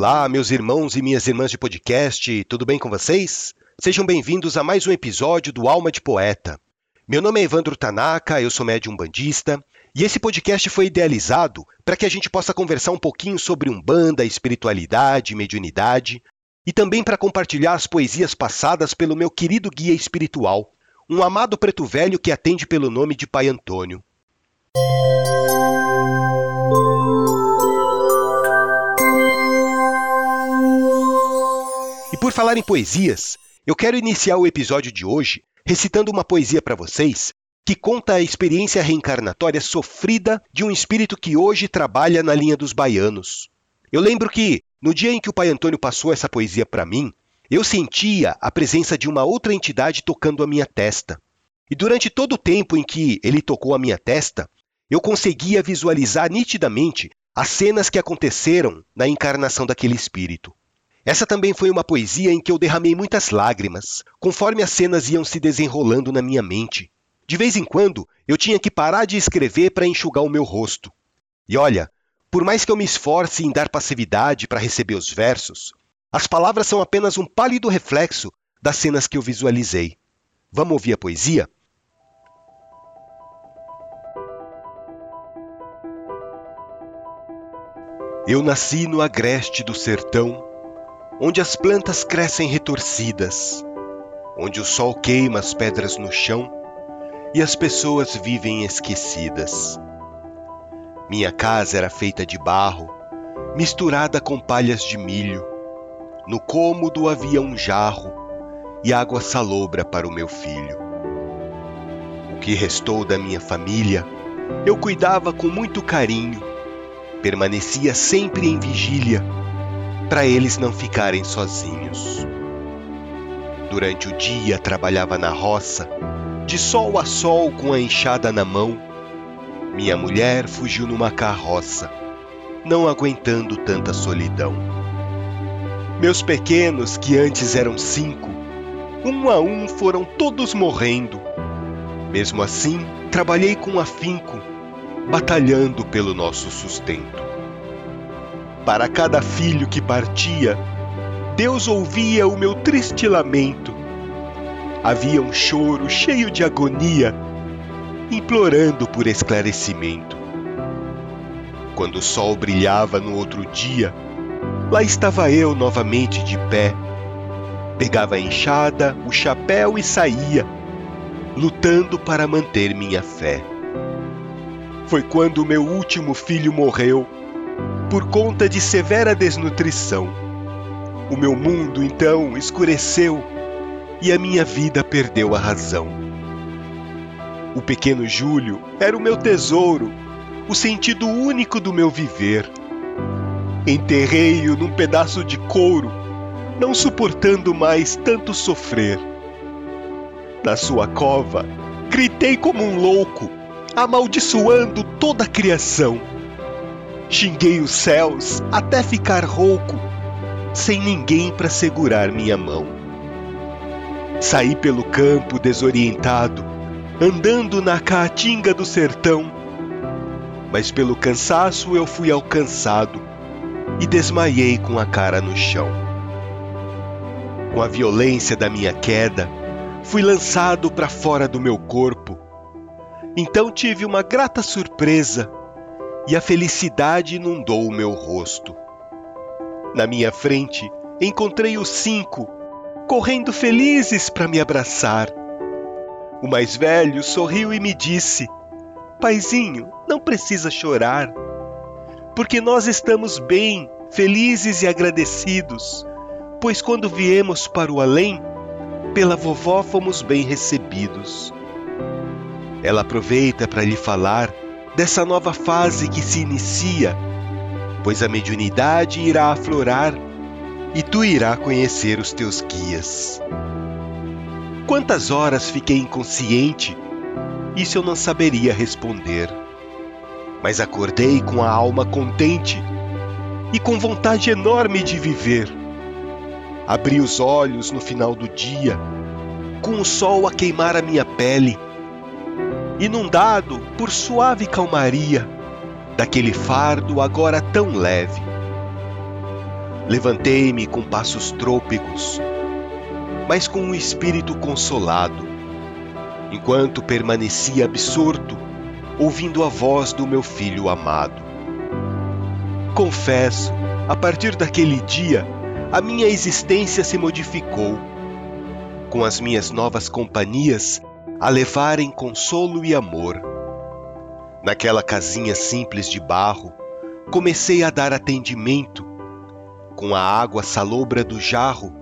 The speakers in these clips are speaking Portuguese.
Olá, meus irmãos e minhas irmãs de podcast, tudo bem com vocês? Sejam bem-vindos a mais um episódio do Alma de Poeta. Meu nome é Evandro Tanaka, eu sou médium bandista, e esse podcast foi idealizado para que a gente possa conversar um pouquinho sobre umbanda, espiritualidade, mediunidade, e também para compartilhar as poesias passadas pelo meu querido guia espiritual, um amado preto velho que atende pelo nome de Pai Antônio. Por falar em poesias, eu quero iniciar o episódio de hoje recitando uma poesia para vocês que conta a experiência reencarnatória sofrida de um espírito que hoje trabalha na linha dos baianos. Eu lembro que, no dia em que o Pai Antônio passou essa poesia para mim, eu sentia a presença de uma outra entidade tocando a minha testa. E durante todo o tempo em que ele tocou a minha testa, eu conseguia visualizar nitidamente as cenas que aconteceram na encarnação daquele espírito. Essa também foi uma poesia em que eu derramei muitas lágrimas, conforme as cenas iam se desenrolando na minha mente. De vez em quando, eu tinha que parar de escrever para enxugar o meu rosto. E olha, por mais que eu me esforce em dar passividade para receber os versos, as palavras são apenas um pálido reflexo das cenas que eu visualizei. Vamos ouvir a poesia? Eu nasci no agreste do sertão onde as plantas crescem retorcidas, onde o sol queima as pedras no chão e as pessoas vivem esquecidas. Minha casa era feita de barro, misturada com palhas de milho. No cômodo havia um jarro e água salobra para o meu filho. O que restou da minha família eu cuidava com muito carinho, permanecia sempre em vigília para eles não ficarem sozinhos. Durante o dia trabalhava na roça, de sol a sol com a enxada na mão. Minha mulher fugiu numa carroça, não aguentando tanta solidão. Meus pequenos, que antes eram cinco, um a um foram todos morrendo. Mesmo assim, trabalhei com afinco, batalhando pelo nosso sustento. Para cada filho que partia, Deus ouvia o meu triste lamento. Havia um choro cheio de agonia, implorando por esclarecimento. Quando o sol brilhava no outro dia, lá estava eu novamente de pé. Pegava a enxada, o chapéu e saía, lutando para manter minha fé. Foi quando meu último filho morreu por conta de severa desnutrição. O meu mundo então escureceu e a minha vida perdeu a razão. O pequeno Júlio era o meu tesouro, o sentido único do meu viver. Enterrei-o num pedaço de couro, não suportando mais tanto sofrer. Na sua cova, gritei como um louco, amaldiçoando toda a criação Xinguei os céus até ficar rouco, sem ninguém para segurar minha mão. Saí pelo campo desorientado, andando na caatinga do sertão. Mas pelo cansaço eu fui alcançado e desmaiei com a cara no chão. Com a violência da minha queda, fui lançado para fora do meu corpo. Então tive uma grata surpresa e a felicidade inundou o meu rosto. Na minha frente, encontrei os cinco, correndo felizes para me abraçar. O mais velho sorriu e me disse: Paizinho, não precisa chorar, porque nós estamos bem, felizes e agradecidos, pois quando viemos para o além, pela vovó fomos bem recebidos. Ela aproveita para lhe falar dessa nova fase que se inicia, pois a mediunidade irá aflorar e tu irá conhecer os teus guias. Quantas horas fiquei inconsciente? Isso eu não saberia responder. Mas acordei com a alma contente e com vontade enorme de viver. Abri os olhos no final do dia, com o sol a queimar a minha pele inundado por suave calmaria daquele fardo agora tão leve. Levantei-me com passos trôpegos, mas com um espírito consolado, enquanto permanecia absorto, ouvindo a voz do meu filho amado. Confesso, a partir daquele dia, a minha existência se modificou, com as minhas novas companhias a levarem consolo e amor. Naquela casinha simples de barro, comecei a dar atendimento, com a água salobra do jarro,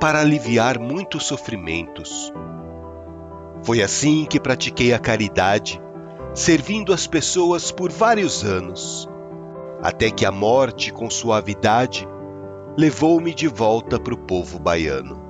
para aliviar muitos sofrimentos. Foi assim que pratiquei a caridade, servindo as pessoas por vários anos, até que a morte, com suavidade, levou-me de volta para o povo baiano.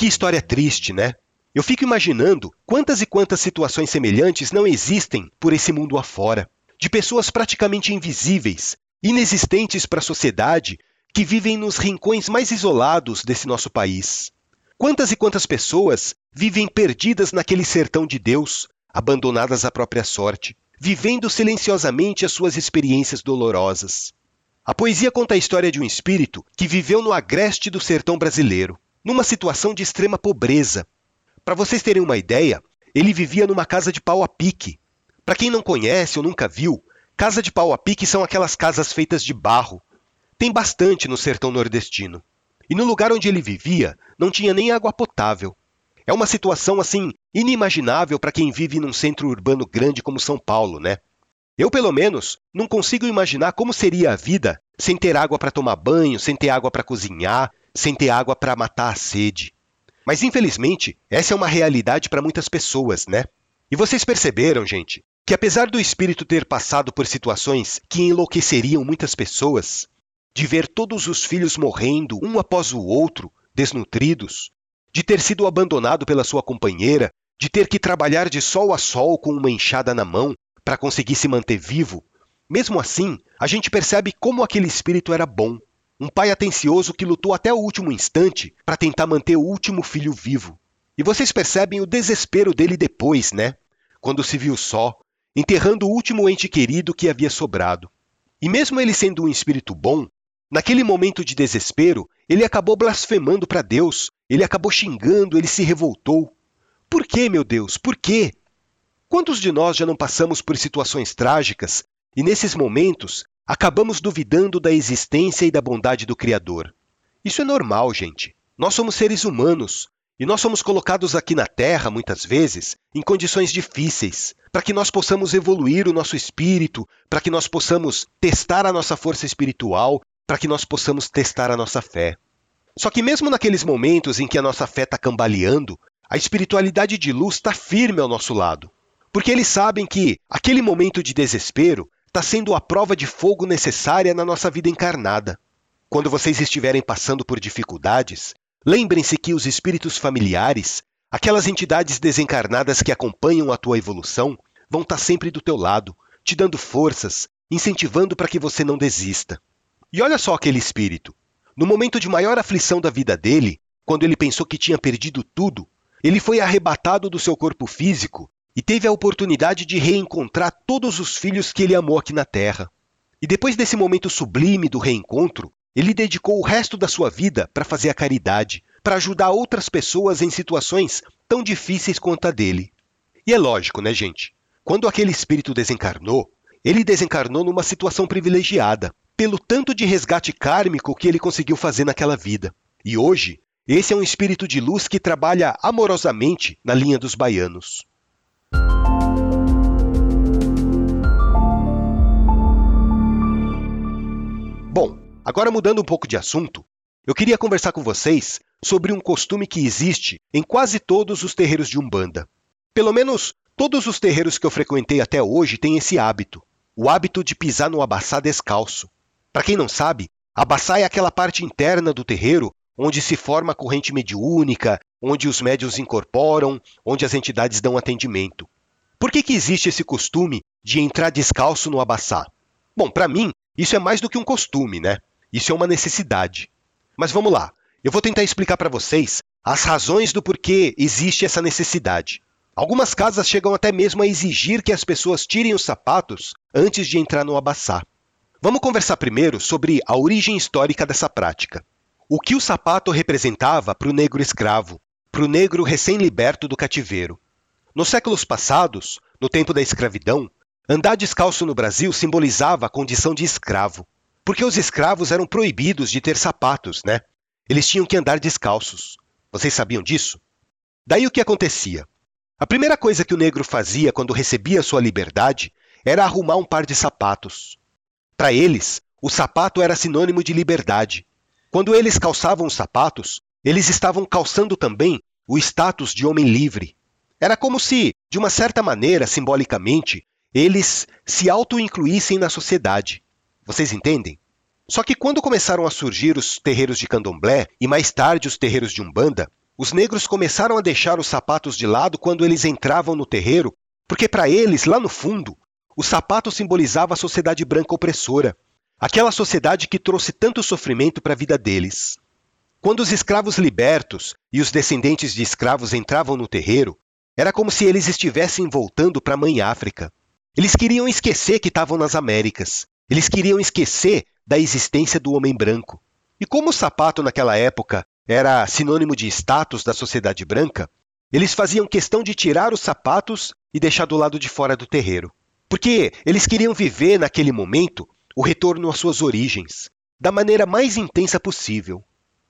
Que história triste, né? Eu fico imaginando quantas e quantas situações semelhantes não existem por esse mundo afora, de pessoas praticamente invisíveis, inexistentes para a sociedade, que vivem nos rincões mais isolados desse nosso país. Quantas e quantas pessoas vivem perdidas naquele sertão de Deus, abandonadas à própria sorte, vivendo silenciosamente as suas experiências dolorosas. A poesia conta a história de um espírito que viveu no agreste do sertão brasileiro, numa situação de extrema pobreza, para vocês terem uma ideia, ele vivia numa casa de pau a pique. Para quem não conhece ou nunca viu, casa de pau a pique são aquelas casas feitas de barro. Tem bastante no sertão nordestino. E no lugar onde ele vivia, não tinha nem água potável. É uma situação assim inimaginável para quem vive num centro urbano grande como São Paulo, né? Eu, pelo menos, não consigo imaginar como seria a vida sem ter água para tomar banho, sem ter água para cozinhar, sem ter água para matar a sede. Mas infelizmente, essa é uma realidade para muitas pessoas, né? E vocês perceberam, gente, que apesar do espírito ter passado por situações que enlouqueceriam muitas pessoas, de ver todos os filhos morrendo um após o outro, desnutridos, de ter sido abandonado pela sua companheira, de ter que trabalhar de sol a sol com uma enxada na mão para conseguir se manter vivo, mesmo assim, a gente percebe como aquele espírito era bom, um pai atencioso que lutou até o último instante para tentar manter o último filho vivo. E vocês percebem o desespero dele depois, né? Quando se viu só, enterrando o último ente querido que havia sobrado. E mesmo ele sendo um espírito bom, naquele momento de desespero, ele acabou blasfemando para Deus, ele acabou xingando, ele se revoltou. Por que, meu Deus? Por quê? Quantos de nós já não passamos por situações trágicas e nesses momentos acabamos duvidando da existência e da bondade do Criador. Isso é normal, gente. Nós somos seres humanos e nós somos colocados aqui na Terra, muitas vezes, em condições difíceis, para que nós possamos evoluir o nosso espírito, para que nós possamos testar a nossa força espiritual, para que nós possamos testar a nossa fé. Só que, mesmo naqueles momentos em que a nossa fé está cambaleando, a espiritualidade de luz está firme ao nosso lado. Porque eles sabem que aquele momento de desespero está sendo a prova de fogo necessária na nossa vida encarnada. Quando vocês estiverem passando por dificuldades, lembrem-se que os espíritos familiares, aquelas entidades desencarnadas que acompanham a tua evolução, vão estar tá sempre do teu lado, te dando forças, incentivando para que você não desista. E olha só aquele espírito. No momento de maior aflição da vida dele, quando ele pensou que tinha perdido tudo, ele foi arrebatado do seu corpo físico e teve a oportunidade de reencontrar todos os filhos que ele amou aqui na Terra. E depois desse momento sublime do reencontro, ele dedicou o resto da sua vida para fazer a caridade, para ajudar outras pessoas em situações tão difíceis quanto a dele. E é lógico, né, gente? Quando aquele espírito desencarnou, ele desencarnou numa situação privilegiada, pelo tanto de resgate kármico que ele conseguiu fazer naquela vida. E hoje, esse é um espírito de luz que trabalha amorosamente na linha dos baianos. Bom, agora mudando um pouco de assunto, eu queria conversar com vocês sobre um costume que existe em quase todos os terreiros de Umbanda. Pelo menos todos os terreiros que eu frequentei até hoje têm esse hábito, o hábito de pisar no abaçá descalço. Para quem não sabe, abaçá é aquela parte interna do terreiro onde se forma a corrente mediúnica, onde os médios incorporam, onde as entidades dão atendimento. Por que, que existe esse costume de entrar descalço no abaçá? Bom, para mim, isso é mais do que um costume, né? Isso é uma necessidade. Mas vamos lá. Eu vou tentar explicar para vocês as razões do porquê existe essa necessidade. Algumas casas chegam até mesmo a exigir que as pessoas tirem os sapatos antes de entrar no abaçá. Vamos conversar primeiro sobre a origem histórica dessa prática. O que o sapato representava para o negro escravo, para o negro recém-liberto do cativeiro. Nos séculos passados, no tempo da escravidão, andar descalço no Brasil simbolizava a condição de escravo, porque os escravos eram proibidos de ter sapatos, né? Eles tinham que andar descalços. Vocês sabiam disso? Daí o que acontecia? A primeira coisa que o negro fazia quando recebia sua liberdade era arrumar um par de sapatos. Para eles, o sapato era sinônimo de liberdade. Quando eles calçavam os sapatos, eles estavam calçando também o status de homem livre. Era como se, de uma certa maneira, simbolicamente, eles se auto-incluíssem na sociedade. Vocês entendem? Só que quando começaram a surgir os terreiros de candomblé e mais tarde os terreiros de umbanda, os negros começaram a deixar os sapatos de lado quando eles entravam no terreiro, porque para eles, lá no fundo, o sapato simbolizava a sociedade branca opressora, aquela sociedade que trouxe tanto sofrimento para a vida deles. Quando os escravos libertos e os descendentes de escravos entravam no terreiro, era como se eles estivessem voltando para a mãe África. Eles queriam esquecer que estavam nas Américas. Eles queriam esquecer da existência do homem branco. E como o sapato naquela época era sinônimo de status da sociedade branca, eles faziam questão de tirar os sapatos e deixar do lado de fora do terreiro. Porque eles queriam viver naquele momento o retorno às suas origens, da maneira mais intensa possível.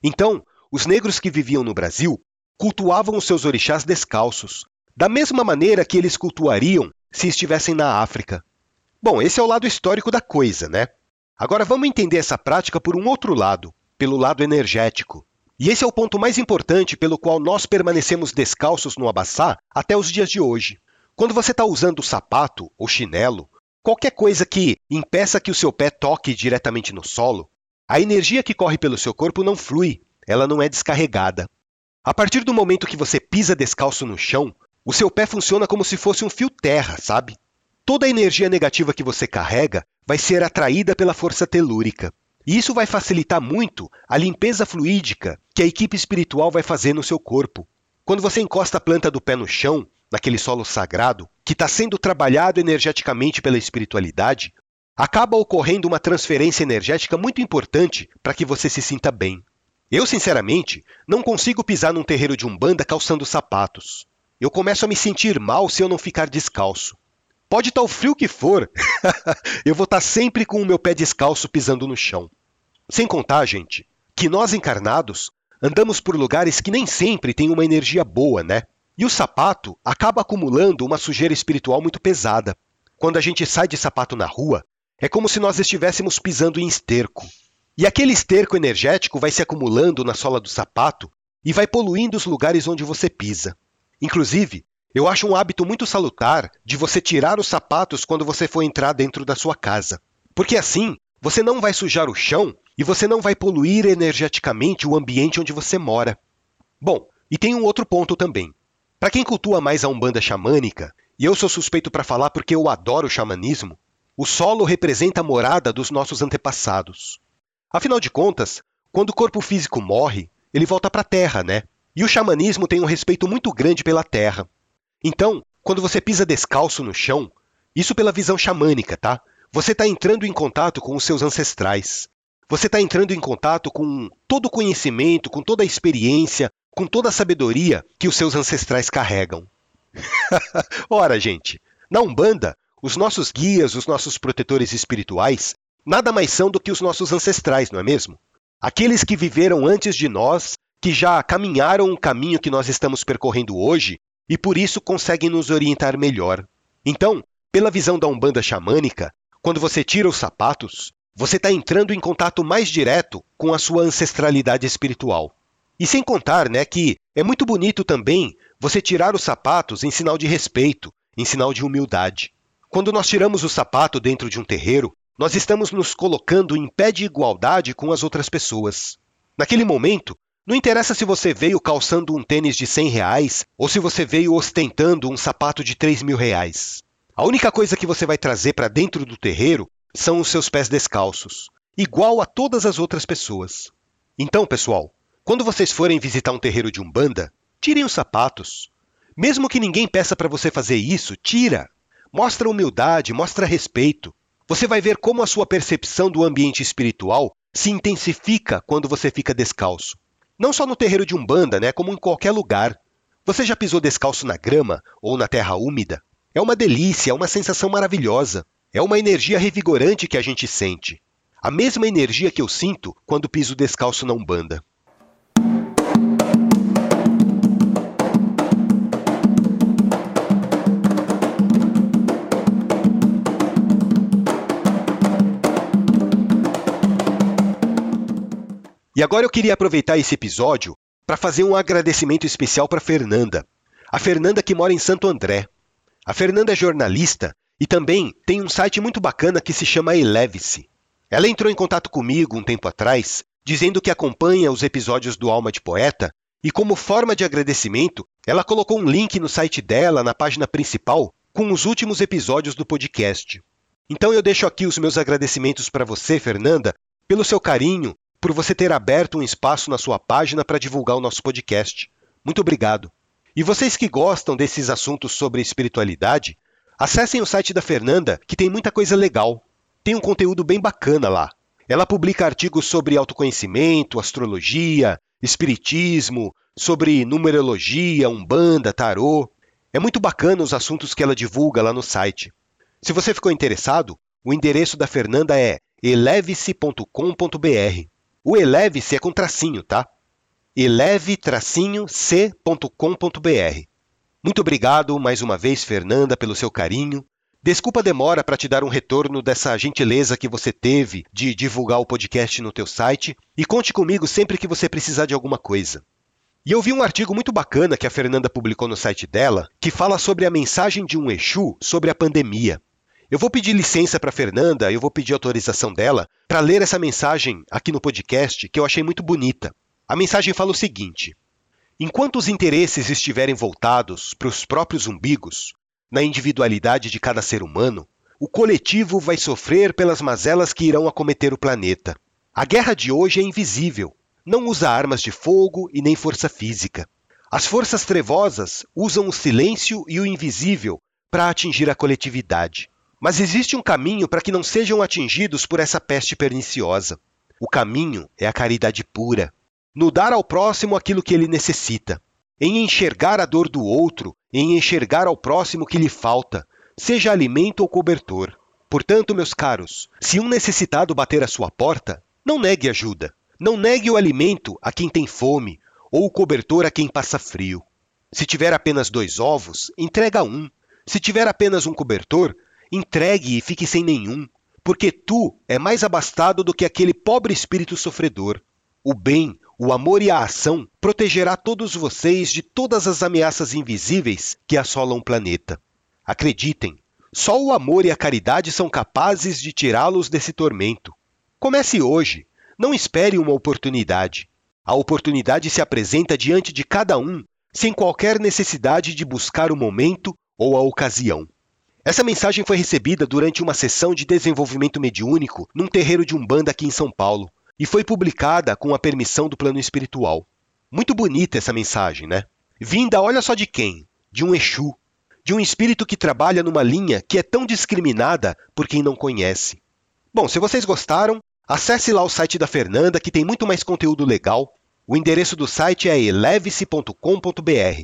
Então, os negros que viviam no Brasil cultuavam os seus orixás descalços, da mesma maneira que eles cultuariam se estivessem na África. Bom, esse é o lado histórico da coisa, né? Agora vamos entender essa prática por um outro lado, pelo lado energético. E esse é o ponto mais importante pelo qual nós permanecemos descalços no Abaçá até os dias de hoje. Quando você está usando sapato ou chinelo, qualquer coisa que impeça que o seu pé toque diretamente no solo, a energia que corre pelo seu corpo não flui, ela não é descarregada. A partir do momento que você pisa descalço no chão, o seu pé funciona como se fosse um fio terra, sabe? Toda a energia negativa que você carrega vai ser atraída pela força telúrica. E isso vai facilitar muito a limpeza fluídica que a equipe espiritual vai fazer no seu corpo. Quando você encosta a planta do pé no chão, naquele solo sagrado, que está sendo trabalhado energeticamente pela espiritualidade, acaba ocorrendo uma transferência energética muito importante para que você se sinta bem. Eu, sinceramente, não consigo pisar num terreiro de umbanda calçando sapatos. Eu começo a me sentir mal se eu não ficar descalço. Pode estar tá o frio que for, eu vou estar tá sempre com o meu pé descalço pisando no chão. Sem contar, gente, que nós encarnados andamos por lugares que nem sempre têm uma energia boa, né? E o sapato acaba acumulando uma sujeira espiritual muito pesada. Quando a gente sai de sapato na rua, é como se nós estivéssemos pisando em esterco. E aquele esterco energético vai se acumulando na sola do sapato e vai poluindo os lugares onde você pisa. Inclusive, eu acho um hábito muito salutar de você tirar os sapatos quando você for entrar dentro da sua casa. Porque assim, você não vai sujar o chão e você não vai poluir energeticamente o ambiente onde você mora. Bom, e tem um outro ponto também. Para quem cultua mais a umbanda xamânica, e eu sou suspeito para falar porque eu adoro o xamanismo, o solo representa a morada dos nossos antepassados. Afinal de contas, quando o corpo físico morre, ele volta para a terra, né? E o xamanismo tem um respeito muito grande pela terra. Então, quando você pisa descalço no chão, isso pela visão xamânica, tá? Você está entrando em contato com os seus ancestrais. Você está entrando em contato com todo o conhecimento, com toda a experiência, com toda a sabedoria que os seus ancestrais carregam. Ora, gente, na Umbanda, os nossos guias, os nossos protetores espirituais, nada mais são do que os nossos ancestrais, não é mesmo? Aqueles que viveram antes de nós, que já caminharam o caminho que nós estamos percorrendo hoje e por isso conseguem nos orientar melhor. Então, pela visão da Umbanda xamânica, quando você tira os sapatos, você está entrando em contato mais direto com a sua ancestralidade espiritual. E sem contar, né, que é muito bonito também você tirar os sapatos em sinal de respeito, em sinal de humildade. Quando nós tiramos o sapato dentro de um terreiro, nós estamos nos colocando em pé de igualdade com as outras pessoas. Naquele momento, não interessa se você veio calçando um tênis de 100 reais ou se você veio ostentando um sapato de 3 mil reais. A única coisa que você vai trazer para dentro do terreiro são os seus pés descalços, igual a todas as outras pessoas. Então, pessoal, quando vocês forem visitar um terreiro de umbanda, tirem os sapatos. Mesmo que ninguém peça para você fazer isso, tira. Mostra humildade, mostra respeito. você vai ver como a sua percepção do ambiente espiritual se intensifica quando você fica descalço. Não só no terreiro de Umbanda, né, como em qualquer lugar. Você já pisou descalço na grama ou na terra úmida? É uma delícia, é uma sensação maravilhosa. É uma energia revigorante que a gente sente. A mesma energia que eu sinto quando piso descalço na Umbanda. E agora eu queria aproveitar esse episódio para fazer um agradecimento especial para Fernanda. A Fernanda que mora em Santo André. A Fernanda é jornalista e também tem um site muito bacana que se chama Eleve-se. Ela entrou em contato comigo um tempo atrás, dizendo que acompanha os episódios do Alma de Poeta e, como forma de agradecimento, ela colocou um link no site dela, na página principal, com os últimos episódios do podcast. Então eu deixo aqui os meus agradecimentos para você, Fernanda, pelo seu carinho, por você ter aberto um espaço na sua página para divulgar o nosso podcast. Muito obrigado. E vocês que gostam desses assuntos sobre espiritualidade, acessem o site da Fernanda, que tem muita coisa legal. Tem um conteúdo bem bacana lá. Ela publica artigos sobre autoconhecimento, astrologia, espiritismo, sobre numerologia, umbanda, tarô. É muito bacana os assuntos que ela divulga lá no site. Se você ficou interessado, o endereço da Fernanda é eleve-se.com.br. O eleve-se é com tracinho, tá? eleve-c.com.br. Muito obrigado mais uma vez, Fernanda, pelo seu carinho. Desculpa a demora para te dar um retorno dessa gentileza que você teve de divulgar o podcast no teu site e conte comigo sempre que você precisar de alguma coisa. E eu vi um artigo muito bacana que a Fernanda publicou no site dela, que fala sobre a mensagem de um Exu sobre a pandemia. Eu vou pedir licença para Fernanda, eu vou pedir autorização dela para ler essa mensagem aqui no podcast que eu achei muito bonita. A mensagem fala o seguinte: Enquanto os interesses estiverem voltados para os próprios umbigos, na individualidade de cada ser humano, o coletivo vai sofrer pelas mazelas que irão acometer o planeta. A guerra de hoje é invisível, não usa armas de fogo e nem força física. As forças trevosas usam o silêncio e o invisível para atingir a coletividade. Mas existe um caminho para que não sejam atingidos por essa peste perniciosa. O caminho é a caridade pura. No dar ao próximo aquilo que ele necessita. Em enxergar a dor do outro, em enxergar ao próximo que lhe falta, seja alimento ou cobertor. Portanto, meus caros, se um necessitado bater à sua porta, não negue ajuda. Não negue o alimento a quem tem fome, ou o cobertor a quem passa frio. Se tiver apenas dois ovos, entrega um. Se tiver apenas um cobertor, Entregue e fique sem nenhum, porque tu é mais abastado do que aquele pobre espírito sofredor. O bem, o amor e a ação protegerá todos vocês de todas as ameaças invisíveis que assolam o planeta. Acreditem, só o amor e a caridade são capazes de tirá-los desse tormento. Comece hoje, não espere uma oportunidade. A oportunidade se apresenta diante de cada um, sem qualquer necessidade de buscar o momento ou a ocasião. Essa mensagem foi recebida durante uma sessão de desenvolvimento mediúnico num terreiro de Umbanda aqui em São Paulo e foi publicada com a permissão do plano espiritual. Muito bonita essa mensagem, né? Vinda, olha só de quem? De um Exu, de um espírito que trabalha numa linha que é tão discriminada por quem não conhece. Bom, se vocês gostaram, acesse lá o site da Fernanda que tem muito mais conteúdo legal. O endereço do site é eleve-se.com.br.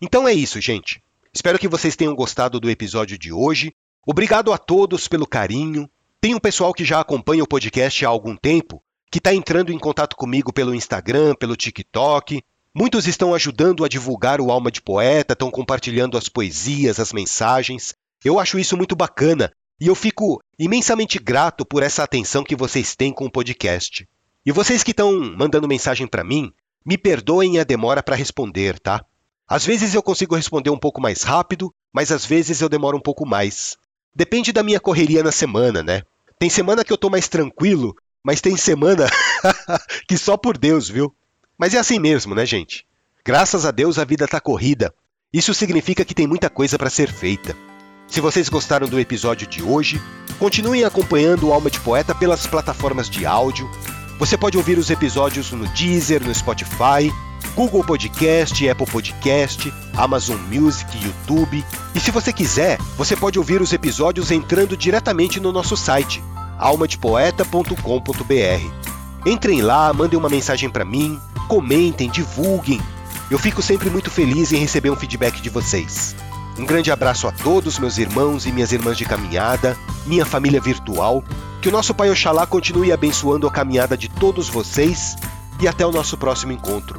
Então é isso, gente. Espero que vocês tenham gostado do episódio de hoje. Obrigado a todos pelo carinho. Tem um pessoal que já acompanha o podcast há algum tempo, que está entrando em contato comigo pelo Instagram, pelo TikTok. Muitos estão ajudando a divulgar o Alma de Poeta, estão compartilhando as poesias, as mensagens. Eu acho isso muito bacana e eu fico imensamente grato por essa atenção que vocês têm com o podcast. E vocês que estão mandando mensagem para mim, me perdoem a demora para responder, tá? Às vezes eu consigo responder um pouco mais rápido, mas às vezes eu demoro um pouco mais. Depende da minha correria na semana, né? Tem semana que eu tô mais tranquilo, mas tem semana que só por Deus, viu? Mas é assim mesmo, né, gente? Graças a Deus a vida tá corrida. Isso significa que tem muita coisa para ser feita. Se vocês gostaram do episódio de hoje, continuem acompanhando o Alma de Poeta pelas plataformas de áudio. Você pode ouvir os episódios no Deezer, no Spotify Google Podcast, Apple Podcast, Amazon Music, YouTube. E se você quiser, você pode ouvir os episódios entrando diretamente no nosso site, almadepoeta.com.br. Entrem lá, mandem uma mensagem para mim, comentem, divulguem. Eu fico sempre muito feliz em receber um feedback de vocês. Um grande abraço a todos, meus irmãos e minhas irmãs de caminhada, minha família virtual. Que o nosso Pai Oxalá continue abençoando a caminhada de todos vocês e até o nosso próximo encontro.